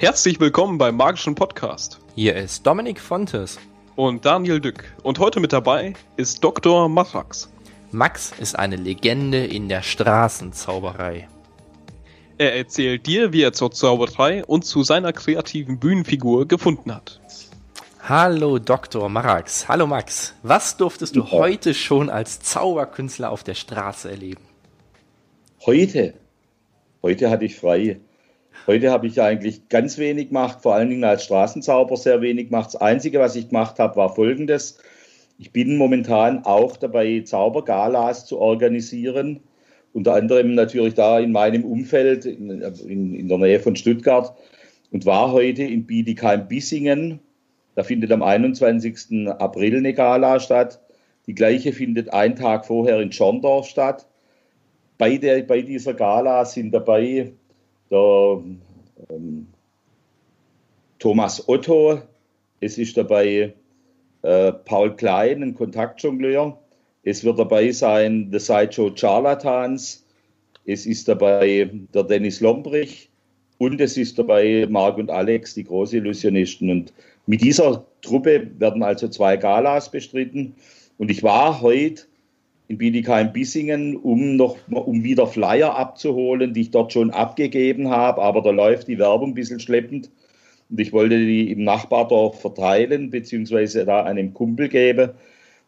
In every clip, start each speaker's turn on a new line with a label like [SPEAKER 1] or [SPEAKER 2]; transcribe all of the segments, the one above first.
[SPEAKER 1] Herzlich willkommen beim Magischen Podcast.
[SPEAKER 2] Hier ist Dominik Fontes.
[SPEAKER 1] Und Daniel Dück. Und heute mit dabei ist Dr. Matrax.
[SPEAKER 2] Max ist eine Legende in der Straßenzauberei.
[SPEAKER 1] Er erzählt dir, wie er zur Zauberei und zu seiner kreativen Bühnenfigur gefunden hat.
[SPEAKER 2] Hallo Dr. Marax. Hallo Max. Was durftest du ja. heute schon als Zauberkünstler auf der Straße erleben?
[SPEAKER 3] Heute? Heute hatte ich frei. Heute habe ich eigentlich ganz wenig gemacht, vor allen Dingen als Straßenzauber sehr wenig gemacht. Das Einzige, was ich gemacht habe, war folgendes. Ich bin momentan auch dabei, Zaubergalas zu organisieren. Unter anderem natürlich da in meinem Umfeld, in, in, der Nähe von Stuttgart. Und war heute in Bietigheim-Bissingen. Da findet am 21. April eine Gala statt. Die gleiche findet einen Tag vorher in Schorndorf statt. Bei, der, bei dieser Gala sind dabei der ähm, Thomas Otto, es ist dabei äh, Paul Klein, ein Kontaktjongleur, es wird dabei sein The Sideshow Charlatans, es ist dabei der Dennis Lombrich und es ist dabei Marc und Alex, die Großillusionisten. Und mit dieser Truppe werden also zwei Galas bestritten. Und ich war heute in Bietigheim-Bissingen, um noch um wieder Flyer abzuholen, die ich dort schon abgegeben habe, aber da läuft die Werbung ein bisschen schleppend. Und ich wollte die im Nachbardorf verteilen, beziehungsweise da einem Kumpel geben,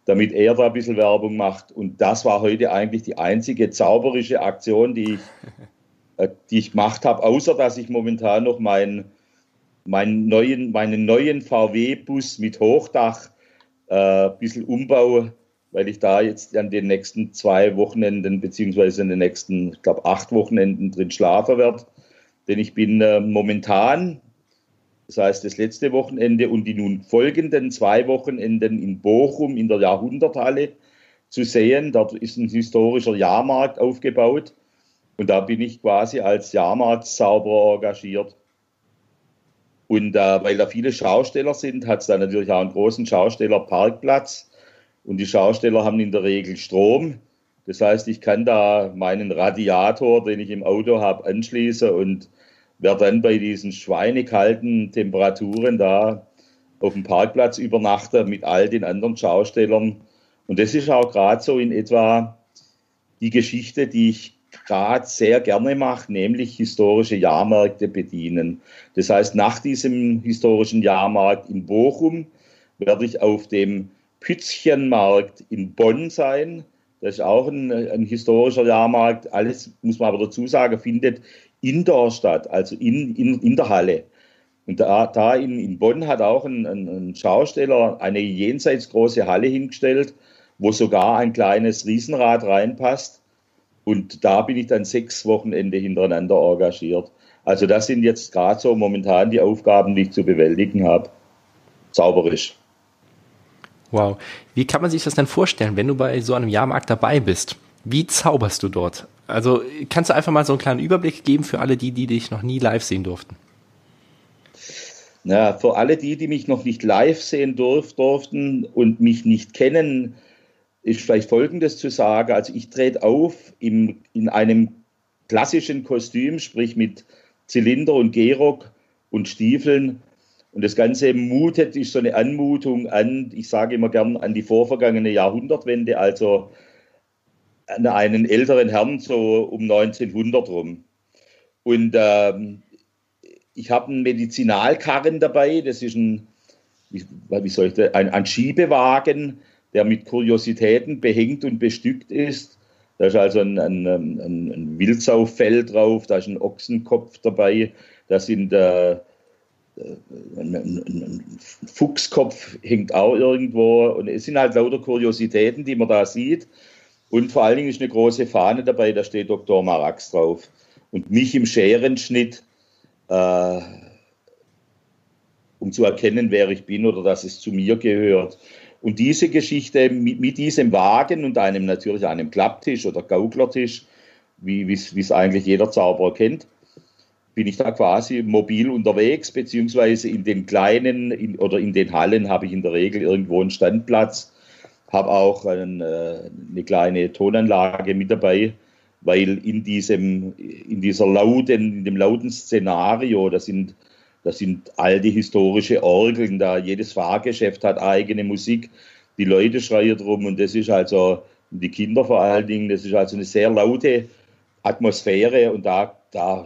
[SPEAKER 3] damit er da ein bisschen Werbung macht. Und das war heute eigentlich die einzige zauberische Aktion, die ich, äh, die ich gemacht habe, außer dass ich momentan noch meinen, meinen neuen, meinen neuen VW-Bus mit Hochdach äh, ein bisschen umbaue weil ich da jetzt an den nächsten zwei Wochenenden, beziehungsweise in den nächsten, ich glaube, acht Wochenenden drin schlafen werde. Denn ich bin äh, momentan, das heißt das letzte Wochenende und die nun folgenden zwei Wochenenden in Bochum in der Jahrhunderthalle zu sehen. Dort ist ein historischer Jahrmarkt aufgebaut und da bin ich quasi als Jahrmarktszauberer engagiert. Und äh, weil da viele Schausteller sind, hat es da natürlich auch einen großen Schaustellerparkplatz und die Schausteller haben in der Regel Strom. Das heißt, ich kann da meinen Radiator, den ich im Auto habe, anschließen und werde dann bei diesen schweinekalten Temperaturen da auf dem Parkplatz übernachten mit all den anderen Schaustellern. Und das ist auch gerade so in etwa die Geschichte, die ich gerade sehr gerne mache, nämlich historische Jahrmärkte bedienen. Das heißt, nach diesem historischen Jahrmarkt in Bochum werde ich auf dem Pützchenmarkt in Bonn sein. Das ist auch ein, ein, historischer Jahrmarkt. Alles, muss man aber dazu sagen, findet indoor statt, also in, in, in der Halle. Und da, da in, in Bonn hat auch ein, ein, ein Schausteller eine jenseits große Halle hingestellt, wo sogar ein kleines Riesenrad reinpasst. Und da bin ich dann sechs Wochenende hintereinander engagiert. Also das sind jetzt gerade so momentan die Aufgaben, die ich zu bewältigen habe. Zauberisch.
[SPEAKER 2] Wow. Wie kann man sich das denn vorstellen, wenn du bei so einem Jahrmarkt dabei bist? Wie zauberst du dort? Also kannst du einfach mal so einen kleinen Überblick geben für alle die, die dich noch nie live sehen durften?
[SPEAKER 3] Na, für alle die, die mich noch nicht live sehen durf, durften und mich nicht kennen, ist vielleicht Folgendes zu sagen. Also ich trete auf im, in einem klassischen Kostüm, sprich mit Zylinder und Gehrock und Stiefeln und das Ganze mutet, ist so eine Anmutung an, ich sage immer gern, an die vorvergangene Jahrhundertwende, also an einen älteren Herrn so um 1900 rum. Und ähm, ich habe einen Medizinalkarren dabei, das ist ein, wie, soll ich das, ein, ein Schiebewagen, der mit Kuriositäten behängt und bestückt ist. Da ist also ein, ein, ein, ein Wildsauffell drauf, da ist ein Ochsenkopf dabei, da sind äh, ein, ein, Fuchskopf hängt auch irgendwo. Und es sind halt lauter Kuriositäten, die man da sieht. Und vor allen Dingen ist eine große Fahne dabei, da steht Dr. Marax drauf. Und mich im Scherenschnitt, äh, um zu erkennen, wer ich bin oder dass es zu mir gehört. Und diese Geschichte mit, mit diesem Wagen und einem natürlich einem Klapptisch oder Gauklertisch, wie es eigentlich jeder Zauberer kennt, bin ich da quasi mobil unterwegs, beziehungsweise in den kleinen in, oder in den Hallen habe ich in der Regel irgendwo einen Standplatz, habe auch einen, äh, eine kleine Tonanlage mit dabei, weil in diesem, in dieser lauten, in dem lauten Szenario, da sind Das sind alte historische Orgeln, da jedes Fahrgeschäft hat eigene Musik, die Leute schreien drum und das ist also, die Kinder vor allen Dingen, das ist also eine sehr laute Atmosphäre und da, da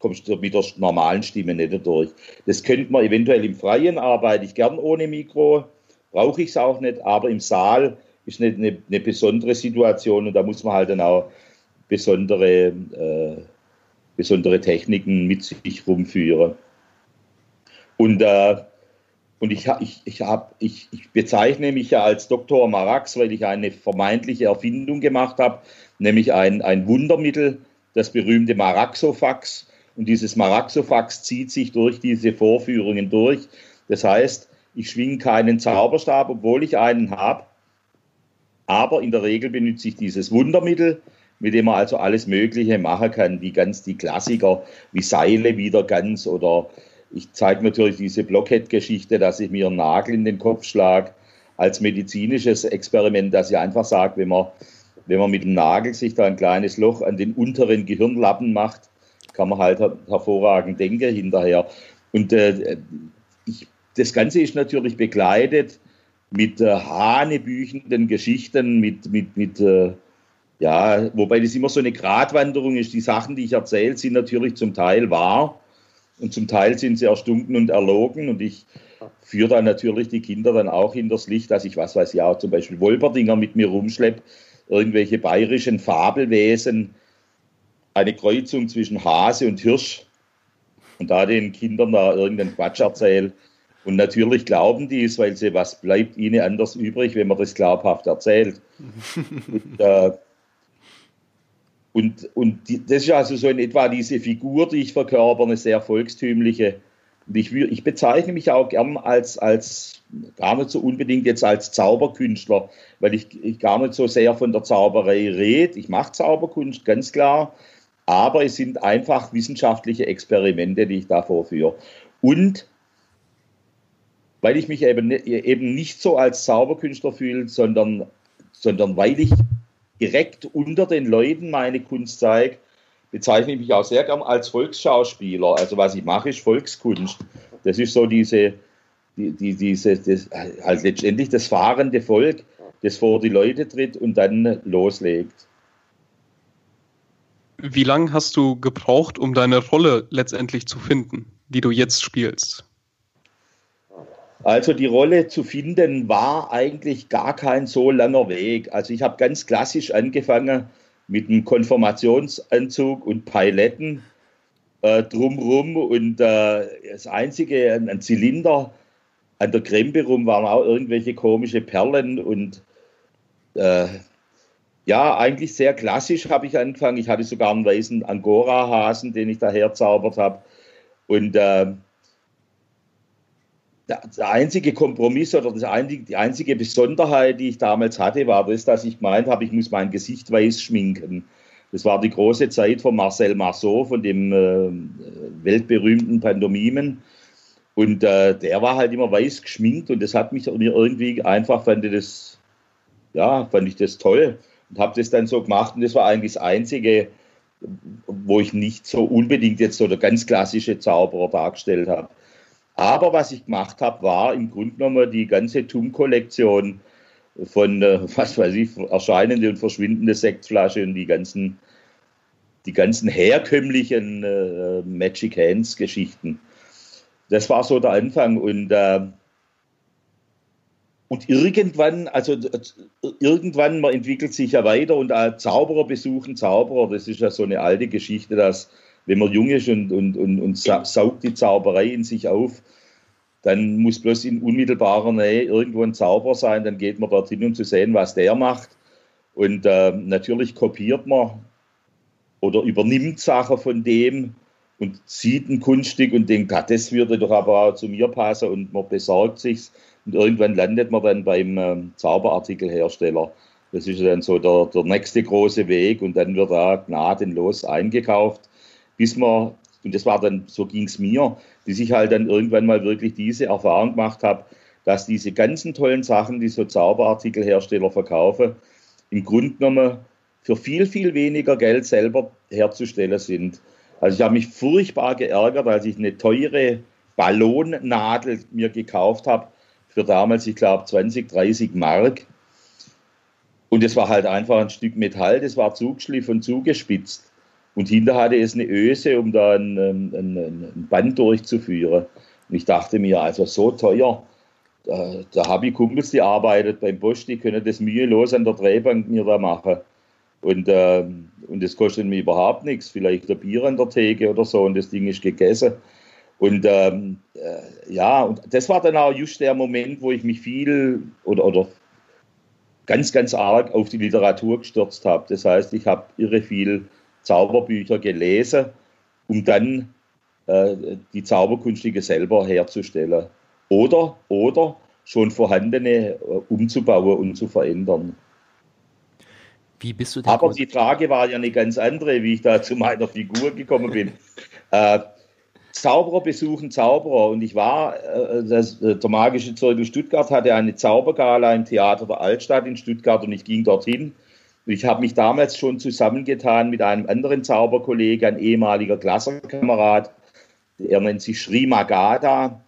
[SPEAKER 3] kommst du mit der normalen Stimme nicht durch. Das könnte man eventuell im Freien, arbeite ich gern ohne Mikro, brauche ich es auch nicht, aber im Saal ist eine, eine, eine, besondere Situation und da muss man halt dann auch besondere, äh, besondere Techniken mit sich rumführen. Und, äh, und ich, ich, ich, hab, ich, ich bezeichne mich ja als Dr. Marax, weil ich eine vermeintliche Erfindung gemacht habe, nämlich ein, ein Wundermittel, das berühmte Maraxofax. Und dieses Maraxofax zieht sich durch diese Vorführungen durch. Das heißt, ich schwinge keinen Zauberstab, obwohl ich einen habe. Aber in der Regel benutze ich dieses Wundermittel, mit dem man also alles Mögliche machen kann, wie ganz die Klassiker, wie Seile wieder ganz oder ich zeige natürlich diese Blockhead-Geschichte, dass ich mir einen Nagel in den Kopf schlage, als medizinisches Experiment, dass ich einfach sage, wenn man, wenn man mit dem Nagel sich da ein kleines Loch an den unteren Gehirnlappen macht, kann man halt hervorragend denken hinterher. Und äh, ich, das Ganze ist natürlich begleitet mit äh, hanebüchenden Geschichten, mit, mit, mit äh, ja, wobei das immer so eine Gratwanderung ist. Die Sachen, die ich erzähle, sind natürlich zum Teil wahr, und zum Teil sind sie erstunken und erlogen. Und ich führe dann natürlich die Kinder dann auch in das Licht, dass ich, was weiß ich, auch zum Beispiel Wolperdinger mit mir rumschleppe, irgendwelche bayerischen Fabelwesen, eine Kreuzung zwischen Hase und Hirsch und da den Kindern da irgendeinen Quatsch erzähle. Und natürlich glauben die es, weil sie, was bleibt ihnen anders übrig, wenn man das glaubhaft erzählt. und, äh, und, und die, das ist also so in etwa diese Figur, die ich verkörper, eine sehr volkstümliche. Und ich, ich bezeichne mich auch gern als, als, gar nicht so unbedingt jetzt als Zauberkünstler, weil ich, ich gar nicht so sehr von der Zauberei rede. Ich mache Zauberkunst, ganz klar. Aber es sind einfach wissenschaftliche Experimente, die ich da vorführe. Und weil ich mich eben, eben nicht so als Zauberkünstler fühle, sondern, sondern weil ich direkt unter den Leuten meine Kunst zeige, bezeichne ich mich auch sehr gern als Volksschauspieler. Also was ich mache, ist Volkskunst. Das ist so diese, die, die, diese, das, halt letztendlich das fahrende Volk, das vor die Leute tritt und dann loslegt.
[SPEAKER 1] Wie lange hast du gebraucht, um deine Rolle letztendlich zu finden, die du jetzt spielst?
[SPEAKER 3] Also die Rolle zu finden war eigentlich gar kein so langer Weg. Also ich habe ganz klassisch angefangen mit einem Konformationsanzug und Pailetten äh, drumrum und äh, das einzige, ein Zylinder an der Krempe rum waren auch irgendwelche komische Perlen und äh, ja, eigentlich sehr klassisch habe ich angefangen. Ich hatte sogar einen weißen Angora-Hasen, den ich daher zaubert habe. Und äh, der, einzige Kompromiss oder das einzige, die einzige Besonderheit, die ich damals hatte, war das, dass ich gemeint habe, ich muss mein Gesicht weiß schminken. Das war die große Zeit von Marcel Marceau, von dem äh, weltberühmten Pantomimen. Und äh, der war halt immer weiß geschminkt und das hat mich irgendwie einfach, fand ich das, ja, fand ich das toll und habe das dann so gemacht und das war eigentlich das Einzige, wo ich nicht so unbedingt jetzt so der ganz klassische Zauberer dargestellt habe. Aber was ich gemacht habe, war im Grunde genommen die ganze TUM-Kollektion von, äh, was weiß ich, erscheinende und verschwindende Sektflasche und die ganzen, die ganzen herkömmlichen äh, Magic Hands-Geschichten. Das war so der Anfang und äh, und irgendwann, also irgendwann, man entwickelt sich ja weiter und äh, Zauberer besuchen Zauberer, das ist ja so eine alte Geschichte, dass wenn man jung ist und, und, und, und saugt die Zauberei in sich auf, dann muss bloß in unmittelbarer Nähe irgendwo ein Zauber sein, dann geht man dorthin, um zu sehen, was der macht. Und äh, natürlich kopiert man oder übernimmt Sachen von dem und sieht ein Kunststück und denkt, ah, das würde doch aber auch zu mir passen und man besorgt sich's und irgendwann landet man dann beim äh, Zauberartikelhersteller. Das ist dann so der, der nächste große Weg und dann wird da gnadenlos eingekauft bis man, und das war dann, so ging es mir, bis ich halt dann irgendwann mal wirklich diese Erfahrung gemacht habe, dass diese ganzen tollen Sachen, die so Zauberartikelhersteller verkaufen, im Grunde genommen für viel, viel weniger Geld selber herzustellen sind. Also ich habe mich furchtbar geärgert, als ich eine teure Ballonnadel mir gekauft habe für damals, ich glaube, 20, 30 Mark. Und es war halt einfach ein Stück Metall, das war zugeschliffen und zugespitzt. Und hinter hatte es eine Öse, um da ein, ein, ein Band durchzuführen. Und ich dachte mir, also so teuer, da, da habe ich Kumpels, die arbeitet beim Bosch, die können das mühelos an der Drehbank mir da machen. Und, äh, und das kostet mir überhaupt nichts, vielleicht ein Bier an der Theke oder so und das Ding ist gegessen. Und ähm, äh, ja, und das war dann auch just der Moment, wo ich mich viel oder, oder ganz, ganz arg auf die Literatur gestürzt habe. Das heißt, ich habe irre viel Zauberbücher gelesen, um dann äh, die Zauberkunststücke selber herzustellen. Oder, oder schon vorhandene äh, umzubauen und zu verändern.
[SPEAKER 2] Wie bist du denn
[SPEAKER 3] Aber die Frage war ja eine ganz andere, wie ich da zu meiner Figur gekommen bin. äh, Zauberer besuchen Zauberer und ich war, äh, das, äh, der Magische Zirkel Stuttgart hatte eine Zaubergala im Theater der Altstadt in Stuttgart und ich ging dorthin. Ich habe mich damals schon zusammengetan mit einem anderen Zauberkollegen, ein ehemaliger Klassenkamerad, er nennt sich Sri Magada,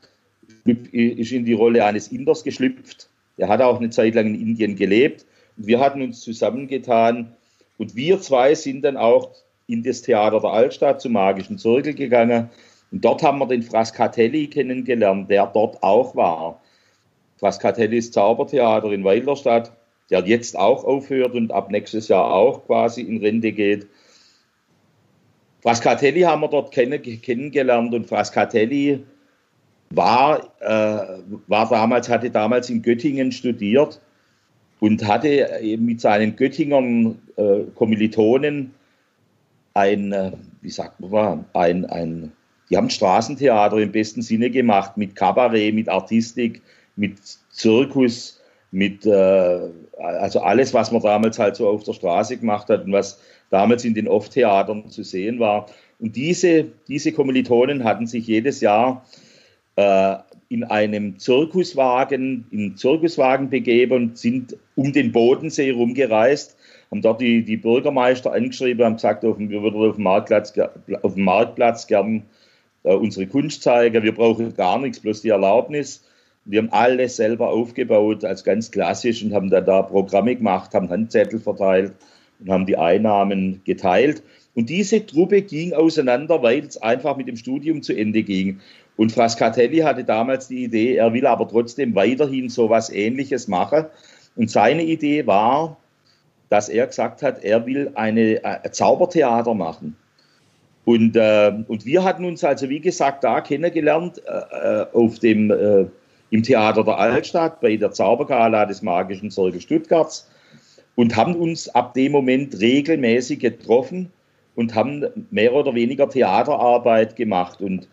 [SPEAKER 3] ist in die Rolle eines Inders geschlüpft. Er hat auch eine Zeit lang in Indien gelebt. Wir hatten uns zusammengetan und wir zwei sind dann auch in das Theater der Altstadt zum Magischen Zirkel gegangen und dort haben wir den Frascatelli kennengelernt, der dort auch war. Frascatelli ist Zaubertheater in Weilerstadt, der jetzt auch aufhört und ab nächstes Jahr auch quasi in Rente geht. Frascatelli haben wir dort kennengelernt und Frascatelli war, äh, war damals, hatte damals in Göttingen studiert und hatte mit seinen Göttingern äh, Kommilitonen ein, äh, wie sagt man, ein, ein die haben Straßentheater im besten Sinne gemacht, mit Kabarett, mit Artistik, mit Zirkus, mit äh, also alles, was man damals halt so auf der Straße gemacht hat und was damals in den Off-Theatern zu sehen war. Und diese, diese Kommilitonen hatten sich jedes Jahr äh, in einem Zirkuswagen, in Zirkuswagen begeben und sind um den Bodensee rumgereist, haben dort die, die Bürgermeister angeschrieben, haben gesagt, wir würden auf dem Marktplatz, auf dem Marktplatz gern äh, unsere Kunst zeigen. Wir brauchen gar nichts, bloß die Erlaubnis. Wir haben alles selber aufgebaut als ganz klassisch und haben dann da Programme gemacht, haben Handzettel verteilt und haben die Einnahmen geteilt. Und diese Truppe ging auseinander, weil es einfach mit dem Studium zu Ende ging. Und Frascatelli hatte damals die Idee, er will aber trotzdem weiterhin so was Ähnliches machen. Und seine Idee war, dass er gesagt hat, er will eine, ein äh, Zaubertheater machen. Und, äh, und wir hatten uns also, wie gesagt, da kennengelernt äh, äh, auf dem, äh, im Theater der Altstadt bei der Zaubergala des Magischen Zirkels Stuttgarts und haben uns ab dem Moment regelmäßig getroffen und haben mehr oder weniger Theaterarbeit gemacht. Und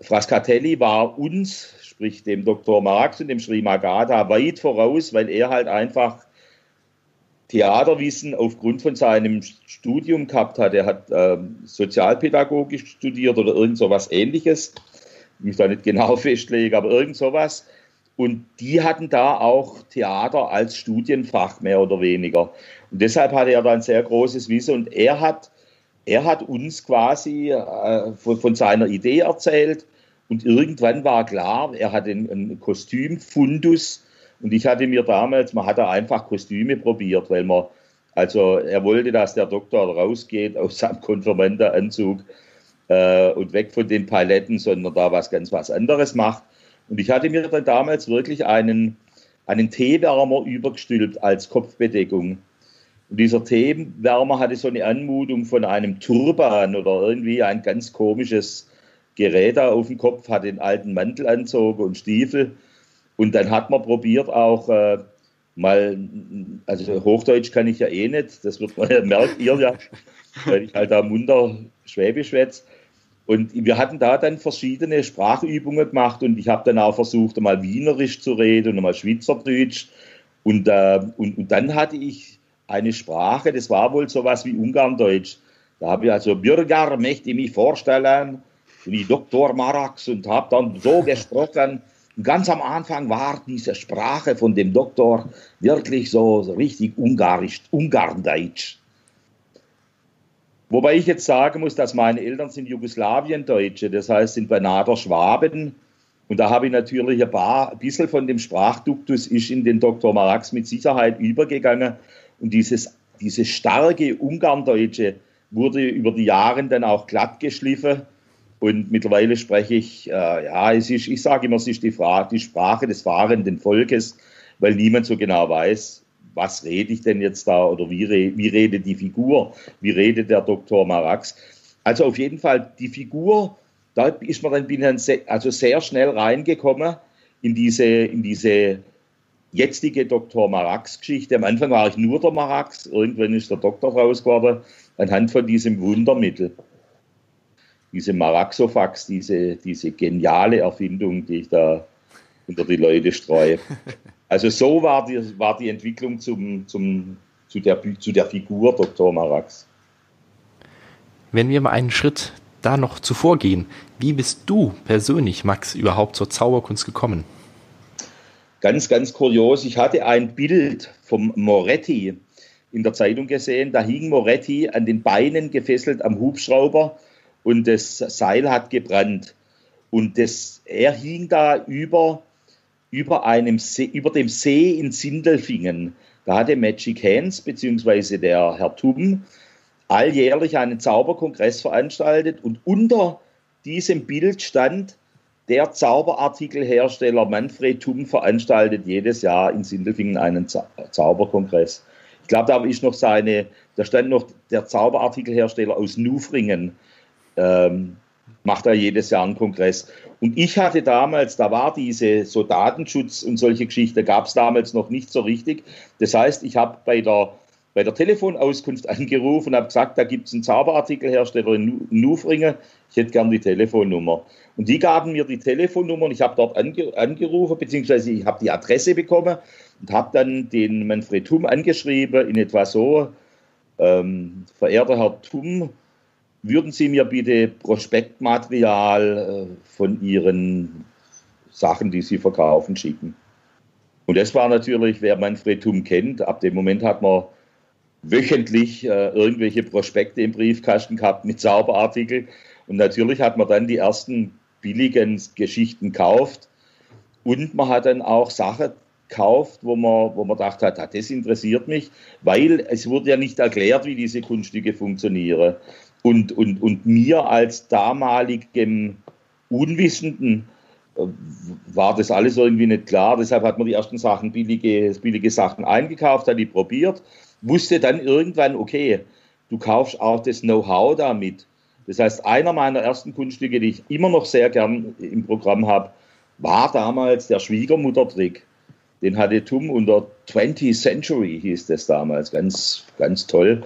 [SPEAKER 3] Frascatelli war uns, sprich dem Dr. Marx und dem Sri Magada, weit voraus, weil er halt einfach Theaterwissen aufgrund von seinem Studium gehabt hat. Er hat ähm, Sozialpädagogisch studiert oder irgend so was ähnliches. Ich muss da nicht genau festlegen, aber irgend sowas. Und die hatten da auch Theater als Studienfach mehr oder weniger. Und deshalb hatte er da ein sehr großes Wissen und er hat, er hat uns quasi äh, von, von, seiner Idee erzählt und irgendwann war klar, er hat einen, einen Kostümfundus und ich hatte mir damals, man hat da einfach Kostüme probiert, weil man, also er wollte, dass der Doktor rausgeht aus seinem Konfirmandenanzug äh, und weg von den Paletten, sondern da was ganz was anderes macht. Und ich hatte mir dann damals wirklich einen, einen Teewärmer übergestülpt als Kopfbedeckung. Und dieser Teewärmer hatte so eine Anmutung von einem Turban oder irgendwie ein ganz komisches Gerät da auf dem Kopf, hatte einen alten Mantelanzug und Stiefel. Und dann hat man probiert auch äh, mal, also Hochdeutsch kann ich ja eh nicht, das wird man ja, merkt ihr ja, weil ich halt da munter Schwäbisch schwätze. Und wir hatten da dann verschiedene Sprachübungen gemacht und ich habe dann auch versucht, mal Wienerisch zu reden und mal Schweizerdeutsch. Und, äh, und, und dann hatte ich eine Sprache, das war wohl sowas wie Ungarndeutsch. Da habe ich also Bürger, möchte ich mich vorstellen, wie Dr. Marax und habe dann so gesprochen, ganz am Anfang war diese Sprache von dem Doktor wirklich so, richtig ungarisch, ungarndeutsch. Wobei ich jetzt sagen muss, dass meine Eltern sind Jugoslawien-Deutsche, das heißt sind Benader Schwaben. Und da habe ich natürlich ein, paar, ein bisschen von dem Sprachduktus ist in den Dr. Marax mit Sicherheit übergegangen. Und dieses, dieses starke Ungarndeutsche wurde über die Jahre dann auch glatt geschliffen. Und mittlerweile spreche ich, äh, ja, es ist, ich sage immer, es ist die, Frage, die Sprache des fahrenden Volkes, weil niemand so genau weiß, was rede ich denn jetzt da oder wie, wie redet die Figur, wie redet der Dr. Marax. Also auf jeden Fall die Figur, da ist man dann bin dann sehr, also sehr schnell reingekommen in diese, in diese jetzige Dr. Marax-Geschichte. Am Anfang war ich nur der Marax, irgendwann ist der Doktor raus anhand von diesem Wundermittel. Diese Maraxofax, diese, diese geniale Erfindung, die ich da unter die Leute streue. Also so war die, war die Entwicklung zum, zum, zu, der, zu der Figur Dr. Marax.
[SPEAKER 2] Wenn wir mal einen Schritt da noch zuvor gehen, wie bist du persönlich, Max, überhaupt zur Zauberkunst gekommen?
[SPEAKER 3] Ganz, ganz kurios. Ich hatte ein Bild vom Moretti in der Zeitung gesehen. Da hing Moretti an den Beinen gefesselt am Hubschrauber und das Seil hat gebrannt. Und das, er hing da über über, einem See, über dem See in Sindelfingen. Da hatte Magic Hands bzw. der Herr Tuben alljährlich einen Zauberkongress veranstaltet und unter diesem Bild stand, der Zauberartikelhersteller Manfred Tum veranstaltet jedes Jahr in Sindelfingen einen Zauberkongress. Ich glaube, da ist noch seine, da stand noch der Zauberartikelhersteller aus Nufringen, ähm, macht er jedes Jahr einen Kongress. Und ich hatte damals, da war diese so Datenschutz und solche Geschichten, gab es damals noch nicht so richtig. Das heißt, ich habe bei der, bei der Telefonauskunft angerufen und habe gesagt, da gibt es einen Zauberartikelhersteller in Nufringen, ich hätte gern die Telefonnummer. Und die gaben mir die Telefonnummer und ich habe dort ange, angerufen, beziehungsweise ich habe die Adresse bekommen und habe dann den Manfred Thum angeschrieben, in etwa so, ähm, verehrter Herr Thum, würden Sie mir bitte Prospektmaterial äh, von Ihren Sachen, die Sie verkaufen, schicken? Und das war natürlich, wer Manfred Thum kennt, ab dem Moment hat man wöchentlich äh, irgendwelche Prospekte im Briefkasten gehabt mit Zauberartikeln. Und natürlich hat man dann die ersten billigen Geschichten gekauft. Und man hat dann auch Sachen gekauft, wo man, wo man gedacht ah, das interessiert mich, weil es wurde ja nicht erklärt, wie diese Kunststücke funktionieren. Und, und, und mir als damaligem Unwissenden äh, war das alles irgendwie nicht klar. Deshalb hat man die ersten Sachen, billige, billige Sachen eingekauft, hat die probiert, wusste dann irgendwann, okay, du kaufst auch das Know-how damit. Das heißt, einer meiner ersten Kunststücke, die ich immer noch sehr gern im Programm habe, war damals der Schwiegermuttertrick. Den hatte Tum unter 20th Century, hieß das damals. Ganz, ganz toll.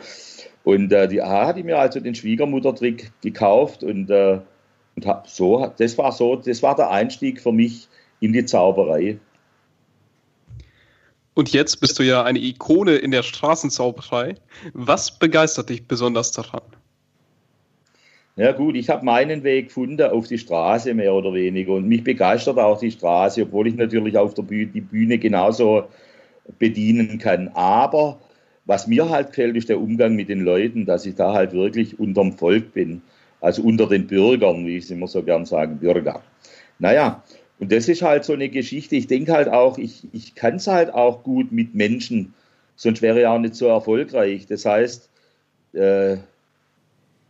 [SPEAKER 3] Und äh, die A hatte mir also den Schwiegermuttertrick gekauft und, äh, und hab so, das war so, das war der Einstieg für mich in die Zauberei.
[SPEAKER 1] Und jetzt bist du ja eine Ikone in der Straßenzauberei. Was begeistert dich besonders daran?
[SPEAKER 3] Ja gut, ich habe meinen Weg gefunden auf die Straße mehr oder weniger und mich begeistert auch die Straße, obwohl ich natürlich auf der Bühne die Bühne genauso bedienen kann. Aber was mir halt gefällt, ist der Umgang mit den Leuten, dass ich da halt wirklich unterm Volk bin. Also unter den Bürgern, wie ich es immer so gern sage, Bürger. Naja, und das ist halt so eine Geschichte. Ich denke halt auch, ich, ich kann es halt auch gut mit Menschen, sonst wäre ich auch nicht so erfolgreich. Das heißt, äh,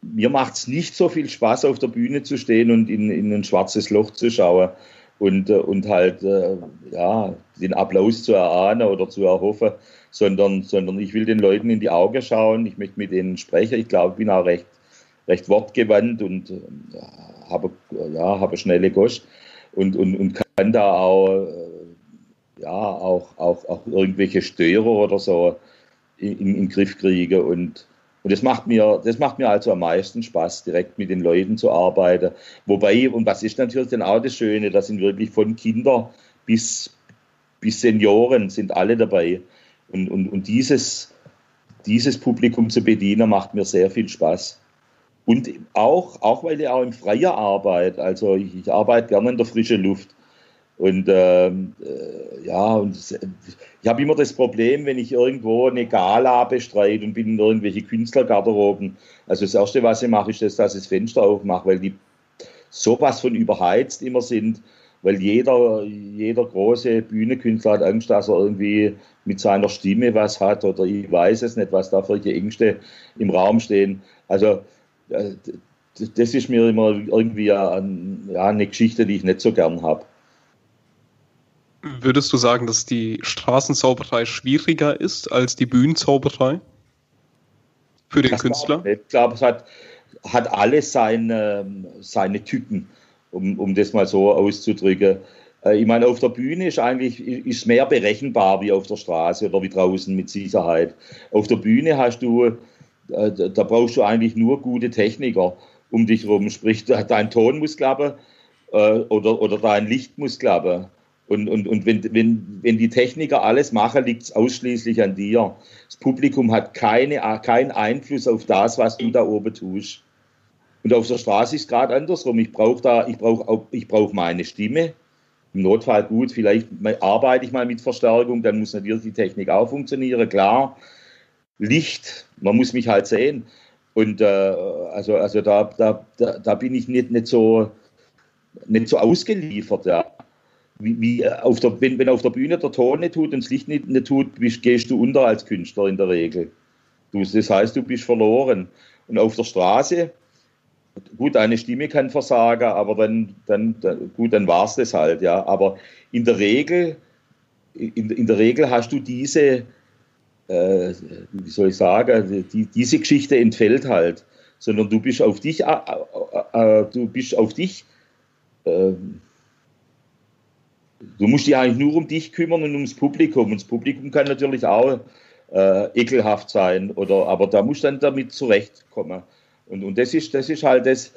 [SPEAKER 3] mir macht es nicht so viel Spaß, auf der Bühne zu stehen und in, in ein schwarzes Loch zu schauen und, äh, und halt äh, ja, den Applaus zu erahnen oder zu erhoffen sondern, sondern ich will den Leuten in die Augen schauen, ich möchte mit denen sprechen. Ich glaube, ich bin auch recht, recht wortgewandt und äh, habe, ja, habe schnelle Gosch und, und, und kann da auch, äh, ja, auch, auch, auch irgendwelche Störer oder so in, den Griff kriegen. Und, und das macht mir, das macht mir also am meisten Spaß, direkt mit den Leuten zu arbeiten. Wobei, und was ist natürlich dann auch das Schöne, da sind wirklich von Kinder bis, bis Senioren sind alle dabei. Und, und, und dieses, dieses Publikum zu bedienen, macht mir sehr viel Spaß. Und auch, auch weil ich auch in freier Arbeit, also ich, ich arbeite gerne in der frischen Luft. Und ähm, äh, ja, und ich habe immer das Problem, wenn ich irgendwo eine Gala bestreite und bin in irgendwelche Künstlergarderoben. Also das Erste, was ich mache, ist das, dass ich das Fenster aufmache, weil die sowas von überheizt immer sind, weil jeder, jeder große Bühnekünstler hat Angst, dass er irgendwie mit seiner Stimme was hat oder ich weiß es nicht, was da für Ängste im Raum stehen. Also äh, das ist mir immer irgendwie eine Geschichte, die ich nicht so gern habe.
[SPEAKER 1] Würdest du sagen, dass die Straßenzauberei schwieriger ist als die Bühnenzauberei? Für den das Künstler?
[SPEAKER 3] Ich glaube, es hat, hat alles seine, seine Typen, um, um das mal so auszudrücken. Äh, ich meine, auf der Bühne ist eigentlich ist mehr berechenbar wie auf der Straße oder wie draußen mit Sicherheit. Auf der Bühne hast du, äh, da brauchst du eigentlich nur gute Techniker um dich rum. Sprich, dein Ton muss klappen äh, oder, oder dein Licht muss klappen. Und, und, und wenn, wenn, wenn die Techniker alles machen, liegt es ausschließlich an dir. Das Publikum hat keine, keinen Einfluss auf das, was du da oben tust. Und auf der Straße ist es gerade andersrum. Ich brauche da, ich brauche ich brauch meine Stimme. Im Notfall gut, vielleicht arbeite ich mal mit Verstärkung, dann muss natürlich die Technik auch funktionieren, klar. Licht, man muss mich halt sehen. Und äh, also, also da, da, da, da bin ich nicht, nicht, so, nicht so ausgeliefert, ja wie, wie auf der, wenn, wenn auf der Bühne der Ton nicht tut und das Licht nicht, nicht tut, bist, gehst du unter als Künstler in der Regel. Du, das heißt, du bist verloren. Und auf der Straße, gut, deine Stimme kann versagen, aber dann, dann, dann gut, dann war es das halt, ja. Aber in der Regel, in, in der Regel hast du diese, äh, wie soll ich sagen, die, diese Geschichte entfällt halt, sondern du bist auf dich, äh, äh, äh du bist auf dich, äh, du musst dich eigentlich nur um dich kümmern und ums Publikum. Und das Publikum kann natürlich auch äh, ekelhaft sein, oder, aber da musst du dann damit zurechtkommen. Und, und das, ist, das ist halt das,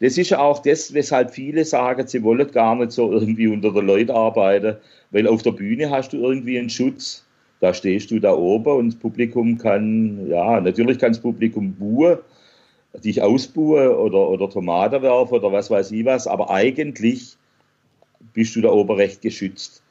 [SPEAKER 3] das ist auch das, weshalb viele sagen, sie wollen gar nicht so irgendwie unter den Leuten arbeiten, weil auf der Bühne hast du irgendwie einen Schutz. Da stehst du da oben und das Publikum kann, ja, natürlich kann das Publikum buhen, dich ausbuhen oder, oder Tomaten werfen oder was weiß ich was, aber eigentlich bist du da oben recht geschützt.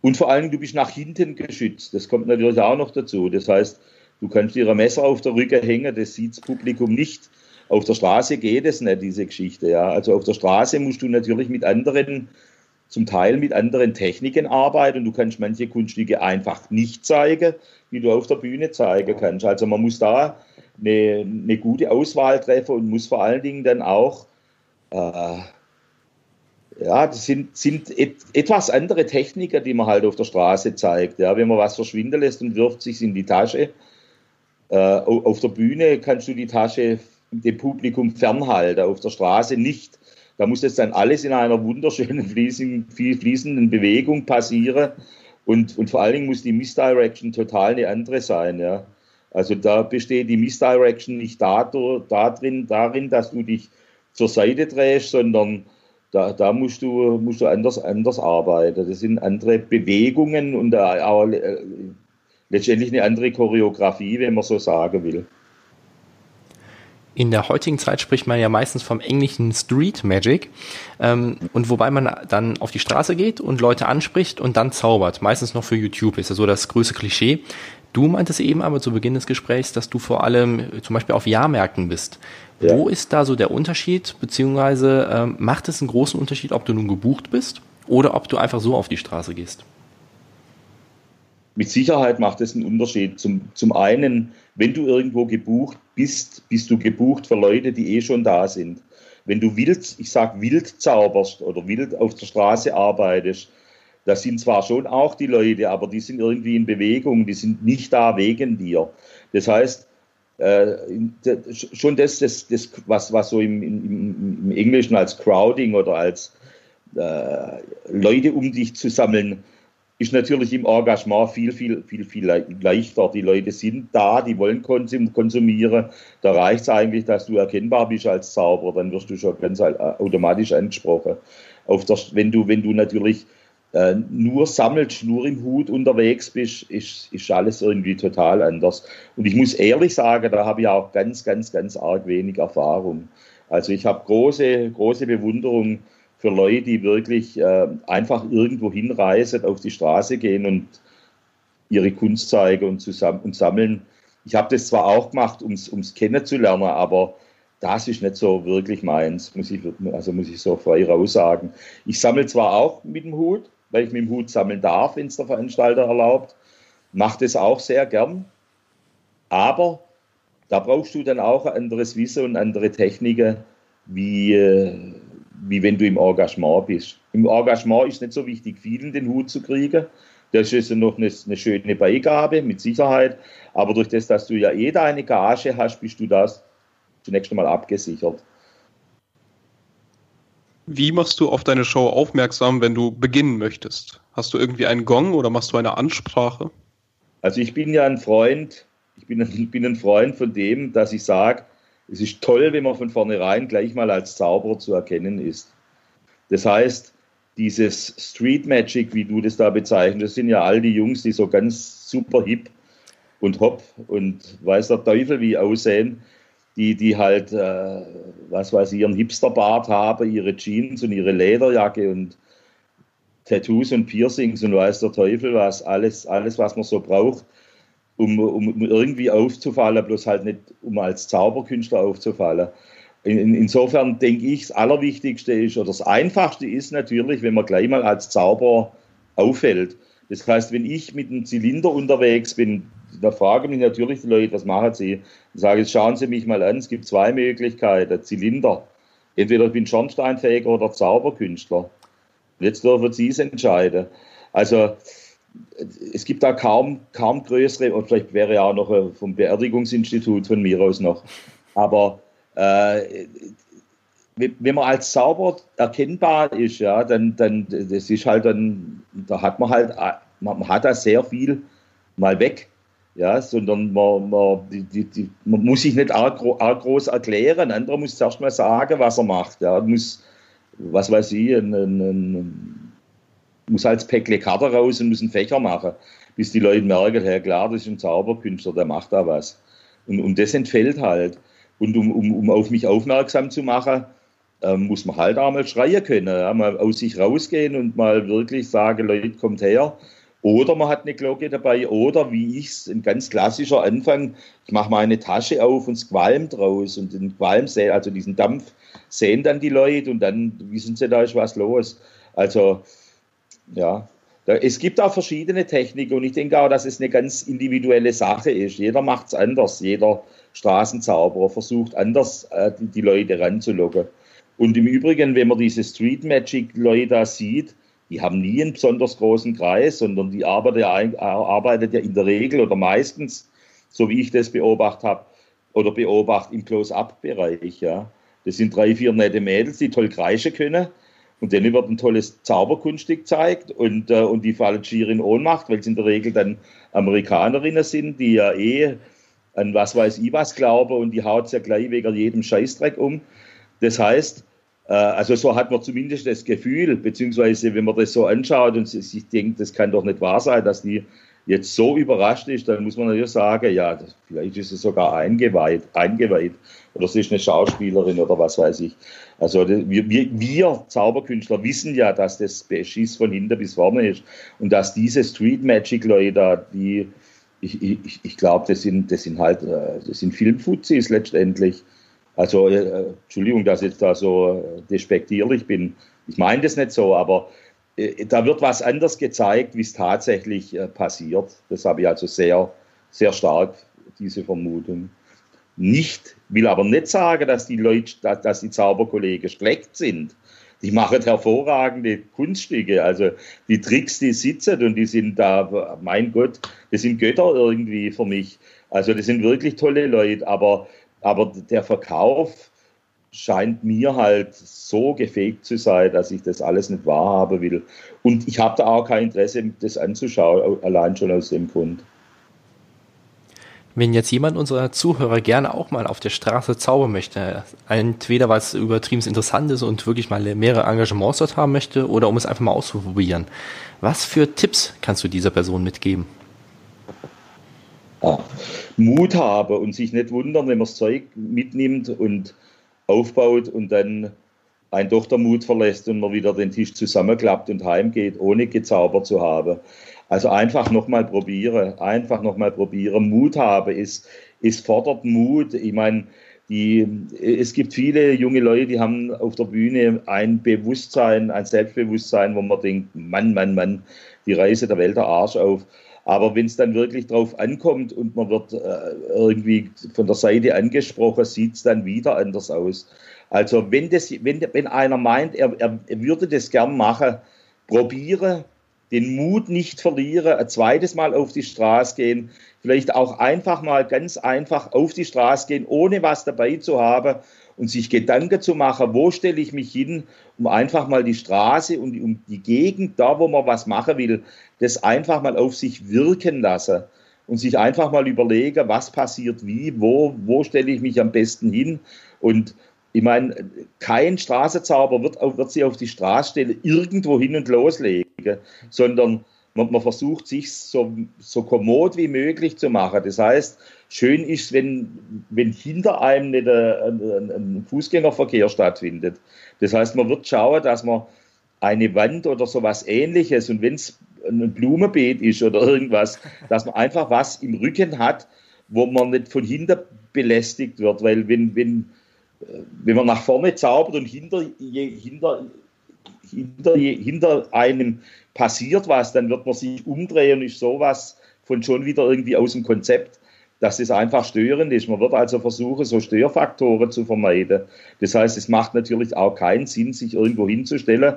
[SPEAKER 3] Und vor allem, du bist nach hinten geschützt. Das kommt natürlich auch noch dazu. Das heißt, du kannst ein Messer auf der Rücke hängen, das sieht das Publikum nicht. Auf der Straße geht es nicht, diese Geschichte. Ja. Also auf der Straße musst du natürlich mit anderen, zum Teil mit anderen Techniken arbeiten. Und du kannst manche Kunststücke einfach nicht zeigen, wie du auf der Bühne zeigen kannst. Also man muss da eine, eine gute Auswahl treffen und muss vor allen Dingen dann auch äh, ja, das sind, sind et, etwas andere Techniker, die man halt auf der Straße zeigt. Ja, wenn man was verschwinden lässt und wirft sich in die Tasche. Äh, auf der Bühne kannst du die Tasche dem Publikum fernhalten, auf der Straße nicht. Da muss das dann alles in einer wunderschönen fließenden, Bewegung passieren. Und, und vor allen Dingen muss die Misdirection total eine andere sein. Ja. Also da besteht die Misdirection nicht darin, darin, dass du dich zur Seite drehst, sondern da, da musst du, musst du anders, anders arbeiten. Das sind andere Bewegungen und auch äh, letztendlich eine andere Choreografie, wenn man so sagen will.
[SPEAKER 2] In der heutigen Zeit spricht man ja meistens vom englischen Street Magic. Ähm, und wobei man dann auf die Straße geht und Leute anspricht und dann zaubert. Meistens noch für YouTube ist ja so das größte Klischee. Du meintest eben aber zu Beginn des Gesprächs, dass du vor allem äh, zum Beispiel auf Jahrmärkten bist. Ja. Wo ist da so der Unterschied, beziehungsweise ähm, macht es einen großen Unterschied, ob du nun gebucht bist oder ob du einfach so auf die Straße gehst?
[SPEAKER 3] Mit Sicherheit macht es einen Unterschied. Zum, zum einen, wenn du irgendwo gebucht bist, bist du gebucht für Leute, die eh schon da sind. Wenn du wild, ich sag wild zauberst oder wild auf der Straße arbeitest, das sind zwar schon auch die Leute, aber die sind irgendwie in Bewegung, die sind nicht da wegen dir. Das heißt, äh, schon das, das, das was, was so im, im, im Englischen als Crowding oder als äh, Leute um dich zu sammeln, ist natürlich im Engagement viel, viel, viel, viel leichter. Die Leute sind da, die wollen konsumieren. Da reicht es eigentlich, dass du erkennbar bist als Zauberer, dann wirst du schon ganz automatisch angesprochen. Auf der, wenn, du, wenn du natürlich äh, nur sammelst, nur im Hut unterwegs bist, ist, ist alles irgendwie total anders. Und ich muss ehrlich sagen, da habe ich auch ganz, ganz, ganz arg wenig Erfahrung. Also ich habe große, große Bewunderung für Leute, die wirklich äh, einfach irgendwo hinreisen, auf die Straße gehen und ihre Kunst zeigen und, zusammen, und sammeln. Ich habe das zwar auch gemacht, um es kennenzulernen, aber das ist nicht so wirklich meins, muss ich, also muss ich so frei raus sagen. Ich sammle zwar auch mit dem Hut, weil ich mit dem Hut sammeln darf, wenn es der Veranstalter erlaubt, mache das auch sehr gern, aber da brauchst du dann auch anderes Wissen und andere Techniken, wie, äh, wie wenn du im Engagement bist. Im Engagement ist nicht so wichtig, vielen den Hut zu kriegen. Das ist noch eine, eine schöne Beigabe, mit Sicherheit. Aber durch das, dass du ja eh deine Gage hast, bist du das zunächst einmal abgesichert.
[SPEAKER 1] Wie machst du auf deine Show aufmerksam, wenn du beginnen möchtest? Hast du irgendwie einen Gong oder machst du eine Ansprache?
[SPEAKER 3] Also ich bin ja ein Freund, ich bin, ich bin ein Freund von dem, dass ich sage, es ist toll, wenn man von vornherein gleich mal als Zauberer zu erkennen ist. Das heißt, dieses Street Magic, wie du das da bezeichnest, das sind ja all die Jungs, die so ganz super hip und hopp und weiß der Teufel wie aussehen, die, die halt, äh, was weiß ich, ihren Hipsterbart haben, ihre Jeans und ihre Lederjacke und Tattoos und Piercings und weiß der Teufel was, alles, alles was man so braucht, um, um irgendwie aufzufallen, bloß halt nicht, um als Zauberkünstler aufzufallen. In, insofern denke ich, das Allerwichtigste ist, oder das Einfachste ist natürlich, wenn man gleich mal als Zauberer auffällt. Das heißt, wenn ich mit einem Zylinder unterwegs bin, da fragen mich natürlich die Leute, was machen sie? Ich sage, jetzt schauen Sie mich mal an, es gibt zwei Möglichkeiten, Zylinder. Entweder ich bin Schornsteinfähiger oder Zauberkünstler. Jetzt dürfen Sie es entscheiden. Also es gibt da kaum, kaum größere, oder vielleicht wäre ja auch noch äh, vom Beerdigungsinstitut von mir aus noch. Aber äh, wenn man als Zauber erkennbar ist, ja, dann, dann das ist halt dann, da hat man halt, man hat da sehr viel mal weg ja, sondern man, man, die, die, die, man muss sich nicht arg, arg groß erklären. Ein anderer muss zuerst mal sagen, was er macht. Ja, muss, was weiß ich, ein, ein, ein, muss als Päckle Karte raus und muss einen Fächer machen, bis die Leute merken, ja klar, das ist ein Zauberkünstler, der macht da was. Und, und das entfällt halt. Und um, um, um auf mich aufmerksam zu machen, ähm, muss man halt auch mal schreien können, ja, mal aus sich rausgehen und mal wirklich sagen, Leute, kommt her, oder man hat eine Glocke dabei, oder wie ich es, ein ganz klassischer Anfang, ich mache meine Tasche auf und es qualmt raus und den Qualm, also diesen Dampf sehen dann die Leute und dann wissen sie, da ist was los. Also, ja, es gibt auch verschiedene Techniken und ich denke auch, dass es eine ganz individuelle Sache ist. Jeder macht es anders. Jeder Straßenzauberer versucht anders, äh, die Leute ranzulocken. Und im Übrigen, wenn man diese Street Magic Leute sieht, die haben nie einen besonders großen Kreis, sondern die arbeitet ja, arbeitet ja in der Regel oder meistens, so wie ich das beobachtet habe, oder beobachte im Close-Up-Bereich. Ja. Das sind drei, vier nette Mädels, die toll kreischen können. Und denen wird ein tolles Zauberkunststück gezeigt und, äh, und die fallen schier in Ohnmacht, weil es in der Regel dann Amerikanerinnen sind, die ja eh an was weiß ich was glauben und die haut ja gleich wegen jedem Scheißdreck um. Das heißt, äh, also so hat man zumindest das Gefühl, beziehungsweise wenn man das so anschaut und sich denkt, das kann doch nicht wahr sein, dass die jetzt so überrascht ist, dann muss man natürlich sagen, ja, das, vielleicht ist sie sogar eingeweiht, eingeweiht oder sie ist eine Schauspielerin oder was weiß ich. Also wir, wir, wir Zauberkünstler wissen ja, dass das Beschiss von hinten bis vorne ist und dass diese Street Magic Leute, die ich, ich, ich glaube, das sind, das sind halt, äh, das sind Filmfuzis letztendlich. Also, äh, Entschuldigung, dass ich da so äh, despektierlich bin. Ich meine das nicht so, aber äh, da wird was anders gezeigt, wie es tatsächlich äh, passiert. Das habe ich also sehr, sehr stark, diese Vermutung. Nicht, will aber nicht sagen, dass die Leute, dass, die Zauberkollegen schlecht sind. Die machen hervorragende Kunststücke. Also die Tricks, die sitzen und die sind da, mein Gott, das sind Götter irgendwie für mich. Also das sind wirklich tolle Leute, aber aber der Verkauf scheint mir halt so gefegt zu sein, dass ich das alles nicht wahrhaben will. Und ich habe da auch kein Interesse, das anzuschauen, allein schon aus dem Grund.
[SPEAKER 2] Wenn jetzt jemand unserer Zuhörer gerne auch mal auf der Straße zaubern möchte, entweder weil es übertrieben interessant ist und wirklich mal mehrere Engagements dort haben möchte oder um es einfach mal auszuprobieren, was für Tipps kannst du dieser Person mitgeben?
[SPEAKER 3] Mut habe und sich nicht wundern, wenn man das Zeug mitnimmt und aufbaut und dann ein doch der Mut verlässt und man wieder den Tisch zusammenklappt und heimgeht, ohne gezaubert zu haben. Also einfach nochmal probieren, einfach nochmal probieren. Mut haben ist, ist fordert Mut. Ich meine, die, es gibt viele junge Leute, die haben auf der Bühne ein Bewusstsein, ein Selbstbewusstsein, wo man denkt, Mann, Mann, Mann, die Reise der Welt der Arsch auf. Aber wenn es dann wirklich drauf ankommt und man wird äh, irgendwie von der Seite angesprochen, sieht es dann wieder anders aus. Also wenn, das, wenn, wenn einer meint, er, er würde das gern machen, probiere, den Mut nicht verliere, ein zweites Mal auf die Straße gehen, vielleicht auch einfach mal ganz einfach auf die Straße gehen, ohne was dabei zu haben und sich Gedanken zu machen, wo stelle ich mich hin, um einfach mal die Straße und um die Gegend, da wo man was machen will, das einfach mal auf sich wirken lassen und sich einfach mal überlegen, was passiert wie, wo, wo stelle ich mich am besten hin und ich meine, kein Straßenzauber wird, wird sich auf die Straße stellen, irgendwo hin und loslegen, sondern man, man, versucht, sich so, so kommod wie möglich zu machen. Das heißt, schön ist, wenn, wenn hinter einem nicht ein, ein, ein Fußgängerverkehr stattfindet. Das heißt, man wird schauen, dass man eine Wand oder sowas ähnliches und wenn es ein Blumenbeet ist oder irgendwas, dass man einfach was im Rücken hat, wo man nicht von hinten belästigt wird, weil wenn, wenn wenn man nach vorne zaubert und hinter, hinter, hinter, hinter einem passiert was, dann wird man sich umdrehen und ist sowas von schon wieder irgendwie aus dem Konzept, dass es einfach störend ist. Man wird also versuchen, so Störfaktoren zu vermeiden. Das heißt, es macht natürlich auch keinen Sinn, sich irgendwo hinzustellen,